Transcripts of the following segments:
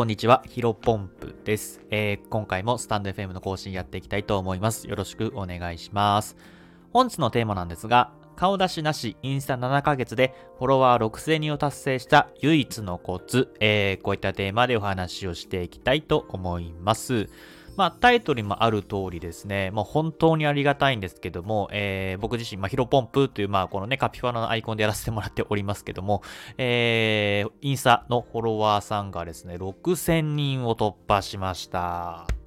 こんにちは。ヒロポンプです、えー、今回もスタンド FM の更新やっていきたいと思います。よろしくお願いします。本日のテーマなんですが、顔出しなし、インスタ7ヶ月でフォロワー6000人を達成した唯一のコツ、えー、こういったテーマでお話をしていきたいと思います。まあ、タイトルにもある通りですね、まあ本当にありがたいんですけども、えー、僕自身、まあ、ヒロポンプという、まあ、このね、カピファラのアイコンでやらせてもらっておりますけども、えー、インスタのフォロワーさんがですね、6000人を突破しました。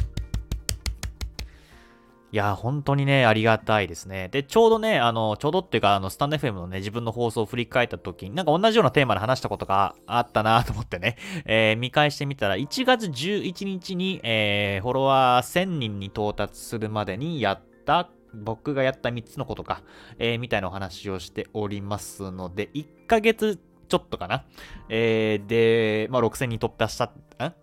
いや、本当にね、ありがたいですね。で、ちょうどね、あの、ちょうどっていうか、あの、スタンド FM のね、自分の放送を振り返った時に、なんか同じようなテーマで話したことがあったなと思ってね、えー、見返してみたら、1月11日に、えー、フォロワー1000人に到達するまでにやった僕がやった3つのことか、えー、みたいなお話をしておりますので、1ヶ月ちょっとかな。えー、で、まあ、6000人突破した、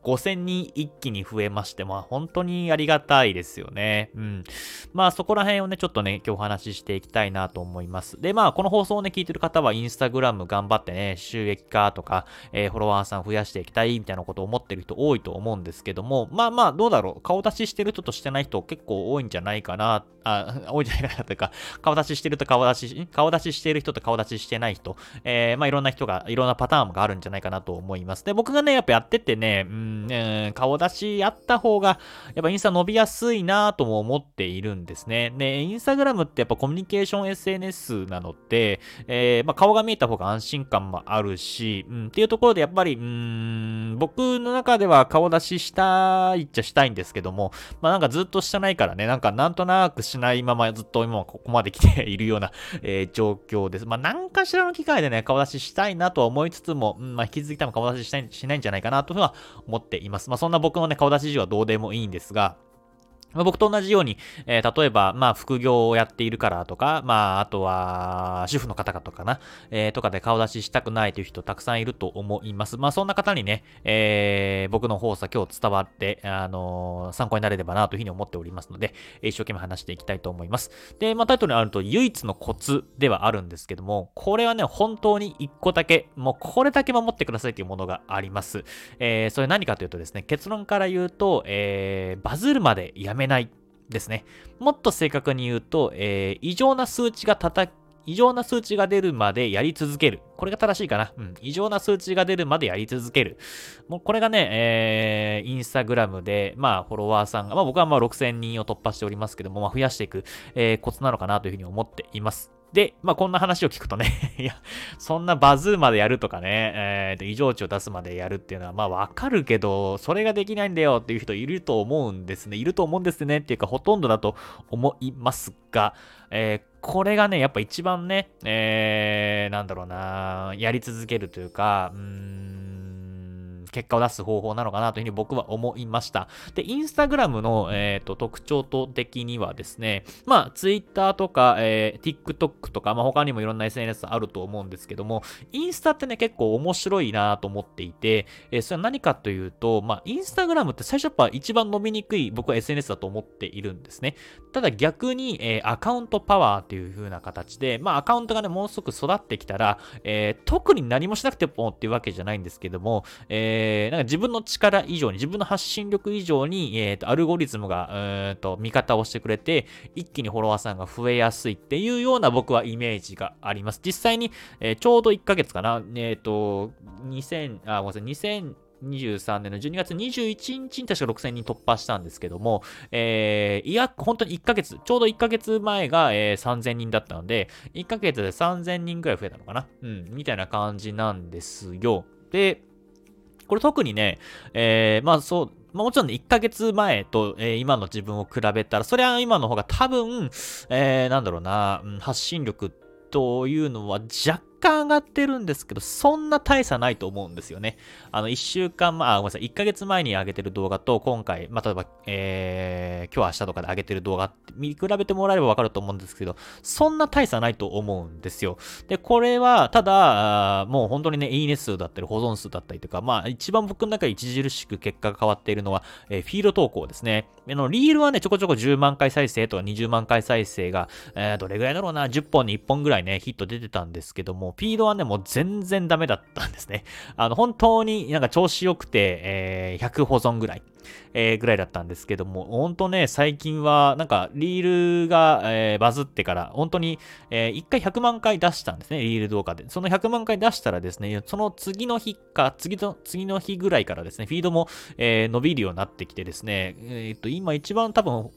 5000人一気に増えまして、まあ、本当にありがたいですよね。うん。まあ、そこら辺をね、ちょっとね、今日お話ししていきたいなと思います。で、まあ、この放送をね、聞いてる方は、インスタグラム頑張ってね、収益化とか、えー、フォロワーさん増やしていきたいみたいなことを思ってる人多いと思うんですけども、まあまあ、どうだろう？顔出ししてる人としてない人結構多いんじゃないかな、あ、多いんじゃないかなというか、顔出ししてると顔出し、顔出ししてる人と顔出ししてない人、えー、まあ、いろんな人が、いろんなパターンがあるんじゃないかなと思います。で、僕がね、やっぱやっててね、うん、顔出しやった方が、やっぱインスタ伸びやすいなとも思っているんですね。で、インスタグラムってやっぱコミュニケーション SNS なので、えー、まあ、顔が見えた方が安心感もあるし、うん、っていうところでやっぱり、うん、僕の中では顔出ししたいっちゃしたいんですけども、まあ、なんかずっとしてないからね、なんかなんとなくしないままずっと今ここまで来ているような、えー、状況です。まあ、何かしらの機会でね、顔出ししたいなとは思いつつも、うん、まあ、引き続き多分顔出ししたいしないんじゃないかなとは思っています。まあ、そんな僕のね、顔出し事はどうでもいいんですが、ま、僕と同じように、えー、例えば、まあ、副業をやっているからとか、まあ、あとは、主婦の方とかな、えー、とかで顔出ししたくないという人たくさんいると思います。まあ、そんな方にね、えー、僕の放送今日伝わって、あのー、参考になれればなというふうに思っておりますので、一生懸命話していきたいと思います。で、まあ、タイトルにあると、唯一のコツではあるんですけども、これはね、本当に一個だけ、もうこれだけ守ってくださいというものがあります。えー、それ何かというとですね、結論から言うと、えー、バズるまでやめめないですね。もっと正確に言うと、えー、異常な数値が叩異常な数値が出るまでやり続ける。これが正しいかな。うん。異常な数値が出るまでやり続ける。もうこれがね、えー、インスタグラムで、まあ、フォロワーさんが、まあ僕はまあ6000人を突破しておりますけども、まあ増やしていく、えー、コツなのかなというふうに思っています。で、まあ、こんな話を聞くとね いや、そんなバズーまでやるとかね、えっー、異常値を出すまでやるっていうのは、まあ、わかるけど、それができないんだよっていう人いると思うんですね。いると思うんですねっていうか、ほとんどだと思いますが、えー、これがね、やっぱ一番ね、えー、なんだろうな、やり続けるというか、うん、結果を出す方法なのかなというふうに僕は思いました。で、インスタグラムの、えーと、特徴と的にはですね、まあ、ツイッターとか、えー、TikTok とか、まあ、他にもいろんな SNS あると思うんですけども、インスタってね、結構面白いなと思っていて、えー、それは何かというと、まあ、インスタグラムって最初やっぱ一番伸びにくい僕は SNS だと思っているんですね。ただ逆に、えー、アカウントパワーっていう風な形で、まあ、アカウントがね、もうすぐ育ってきたら、えー、特に何もしなくてもっていうわけじゃないんですけども、えーー、なんか自分の力以上に、自分の発信力以上に、えー、と、アルゴリズムが、うんと、味方をしてくれて、一気にフォロワーさんが増えやすいっていうような僕はイメージがあります。実際に、えー、ちょうど1ヶ月かな、えっ、と、2000、あ、ごめんなさい、2000、23年の12月21日に確か6000人突破したんですけども、えー、いや、本当に1ヶ月、ちょうど1ヶ月前が、えー、3000人だったので、1ヶ月で3000人ぐらい増えたのかなうん、みたいな感じなんですよ。で、これ特にね、えー、まあそう、まあ、もちろんね、1ヶ月前と、えー、今の自分を比べたら、それは今の方が多分、えー、なんだろうな、発信力というのは若干上がってるんですけど、そんな大差ないと思うんですよね。あの、1週間前、あ、ごめんなさい、1ヶ月前に上げてる動画と、今回、まあ、例えば、えー、今日明日とかで上げてる動画って見比べてもらえればわかると思うんですけど、そんな大差ないと思うんですよ。で、これは、ただ、もう本当にね、いいね数だったり、保存数だったりとか、まあ、一番僕の中で著しく結果が変わっているのは、えー、フィード投稿ですね。あの、リールはね、ちょこちょこ10万回再生とか20万回再生が、えー、どれぐらいだろうな、10本に1本ぐらいね、ヒット出てたんですけども、フィードはね、もう全然ダメだったんですね。あの、本当になんか調子良くて、えー、100保存ぐらい。えー、ぐらいだったんですけども、ほんとね、最近は、なんか、リールが、えー、バズってから、本当に、えー、1回100万回出したんですね、リール動画で。その100万回出したらですね、その次の日か、次の、次の日ぐらいからですね、フィードも、えー、伸びるようになってきてですね、えっ、と、今一番多分、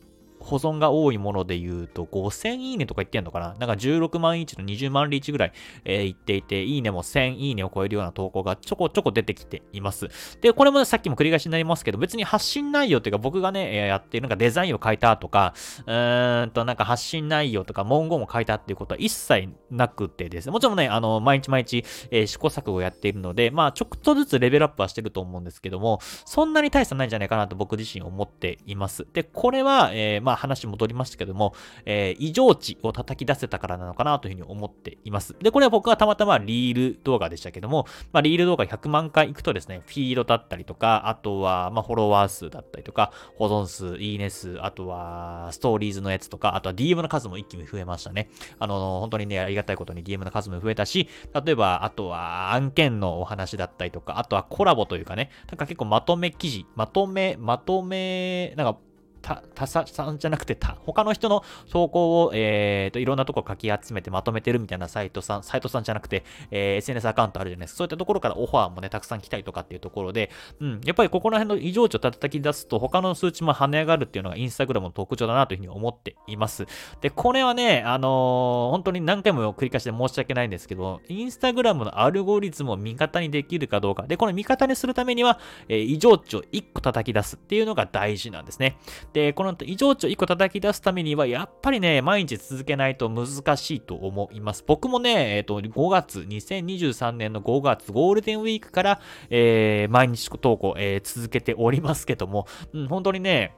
保存が多いもので言うと、5000いいねとか言ってんのかな？なんか16万インチの20万リーチぐらい、えー、言っていて、いいねも1000いいねを超えるような投稿がちょこちょこ出てきています。で、これもさっきも繰り返しになりますけど、別に発信内容っていうか僕がね、やってなんかデザインを変えたとか、うーんとなんか発信内容とか文言を変えたっていうことは一切なくてですね、もちろんね、あの、毎日毎日、えー、試行錯誤をやっているので、まあ、ちょっとずつレベルアップはしてると思うんですけども、そんなに大差ないんじゃないかなと僕自身思っています。で、これは、えー、まあ話戻りましたけども、えー、異常値を叩き出せたからなのかなというふうに思っています。で、これは僕はたまたまリール動画でしたけども、まあ、リール動画100万回行くとですね、フィードだったりとか、あとは、まあ、フォロワー数だったりとか、保存数、いいね数、あとは、ストーリーズのやつとか、あとは DM の数も一気に増えましたね。あの、本当にね、ありがたいことに DM の数も増えたし、例えば、あとは案件のお話だったりとか、あとはコラボというかね、なんか結構まとめ記事、まとめ、まとめ、なんか、た、他ささんじゃなくて他、他の人の投稿を、えー、と、いろんなとこかき集めてまとめてるみたいなサイトさん、サイトさんじゃなくて、えー、SNS アカウントあるじゃないですか。そういったところからオファーもね、たくさん来たりとかっていうところで、うん、やっぱりここら辺の異常値を叩き出すと、他の数値も跳ね上がるっていうのがインスタグラムの特徴だなというふうに思っています。で、これはね、あのー、本当に何回も繰り返して申し訳ないんですけど、インスタグラムのアルゴリズムを味方にできるかどうか。で、この味方にするためには、えー、異常値を1個叩き出すっていうのが大事なんですね。で、この異常値を1個叩き出すためには、やっぱりね、毎日続けないと難しいと思います。僕もね、えっ、ー、と、5月、2023年の5月、ゴールデンウィークから、えー、毎日投稿、えー、続けておりますけども、うん、本当にね、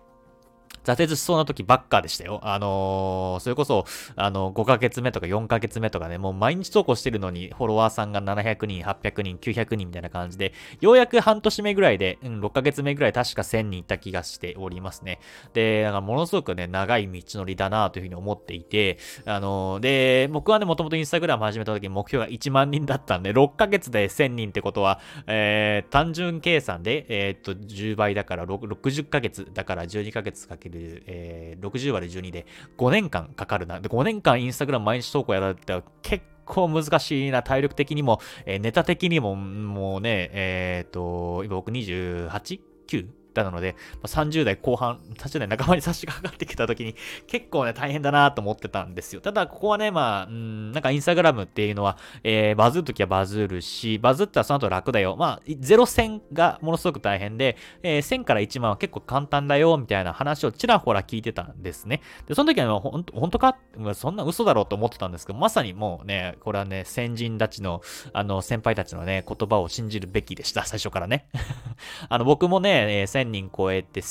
挫折しそうな時ばっかでしたよ。あのー、それこそ、あの、5ヶ月目とか4ヶ月目とかね、もう毎日投稿してるのに、フォロワーさんが700人、800人、900人みたいな感じで、ようやく半年目ぐらいで、うん、6ヶ月目ぐらい確か1000人いった気がしておりますね。で、なんかものすごくね、長い道のりだなというふうに思っていて、あのー、で、僕はね、もともとインスタグラム始めた時目標が1万人だったんで、6ヶ月で1000人ってことは、えー、単純計算で、えー、っと、10倍だから60ヶ月だから12ヶ月かけるる、えー、60割る12で5年間かかるな。で、5年間インスタグラム毎日投稿やられたら結構難しいな、体力的にも、えー、ネタ的にも、もうね、えっ、ー、と、今僕 28?9? なので、まあ、30代後半、30代半ばに差し掛かってきた時に 結構ね、大変だなと思ってたんですよ。ただ、ここはね、まあ、うん、なんかインスタグラムっていうのは、えー、バズるときはバズるし、バズったらその後楽だよ。まあ、0線がものすごく大変で、えー、1000から1万は結構簡単だよ、みたいな話をちらほら聞いてたんですね。で、その時は、ほん、本当か？そんな嘘だろうと思ってたんですけど、まさにもうね、これはね、先人たちの、あの、先輩たちのね、言葉を信じるべきでした、最初からね。あの、僕もね、1000人超えて、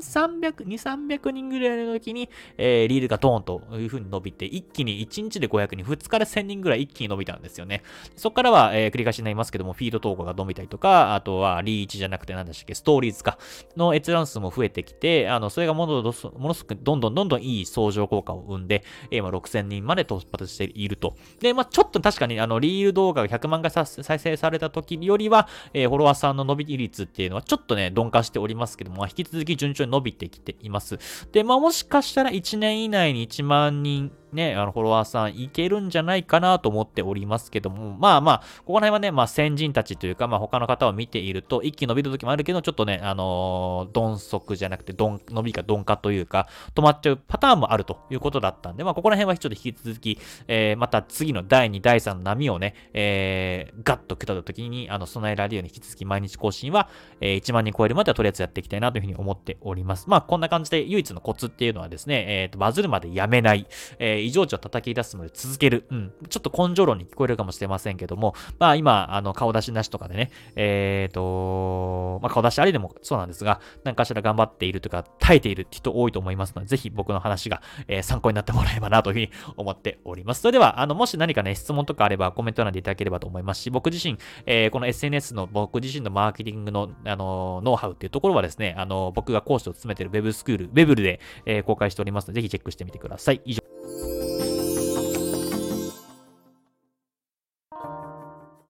1300、2、300人ぐらいの時に、えー、リールがドーンという風に伸びて、一気に1日で500人、2日で1000人ぐらい一気に伸びたんですよね。そこからは、えー、繰り返しになりますけども、フィード投稿が伸びたりとか、あとはリーチじゃなくて何でしたっけ、ストーリーズか、の閲覧数も増えてきて、あの、それがものものすごくどんどんどんどんいい相乗効果を生んで、今6000人まで突発していると。で、まあちょっと確かにあの、リール動画が100万回再生された時よりは、えー、フォロワーさんの伸び率っていうのはちょっとね、鈍化しておりますけども、まあ引き続き順調に伸びてきています。で、まあもしかしたら1年以内に1万人ね、あの、フォロワーさんいけるんじゃないかなと思っておりますけども、まあまあ、ここら辺はね、まあ先人たちというか、まあ他の方を見ていると、一気に伸びる時もあるけど、ちょっとね、あのー、鈍足じゃなくて、どん、伸びが鈍化というか、止まっちゃうパターンもあるということだったんで、まあここら辺はちょっと引き続き、えー、また次の第2、第3の波をね、えー、ガッと来た時に、あの、備えられるように引き続き毎日更新は、えー、1万人超えるまではとりあえずやっていきたいなというふうに思っております。まあこんな感じで唯一のコツっていうのはですね、えっ、ー、と、バズるまでやめない、えー、異常値を叩き出すまで続ける。うん。ちょっと根性論に聞こえるかもしれませんけども、まあ今、あの、顔出しなしとかでね、えっ、ー、と、まあ顔出しありでもそうなんですが、何かしら頑張っているとか、耐えている人多いと思いますので、ぜひ僕の話が、え、参考になってもらえばなというふうに思っております。それでは、あの、もし何かね、質問とかあればコメント欄でいただければと思いますし、僕自身、えー、この SNS の僕自身のマーケティングの、あの、ノウハウっていうところはですね、あの、僕が講師を務めている Web スクール、Web で、えー、公開しておりますので、ぜひチェックしてみてください。以上。Thank you.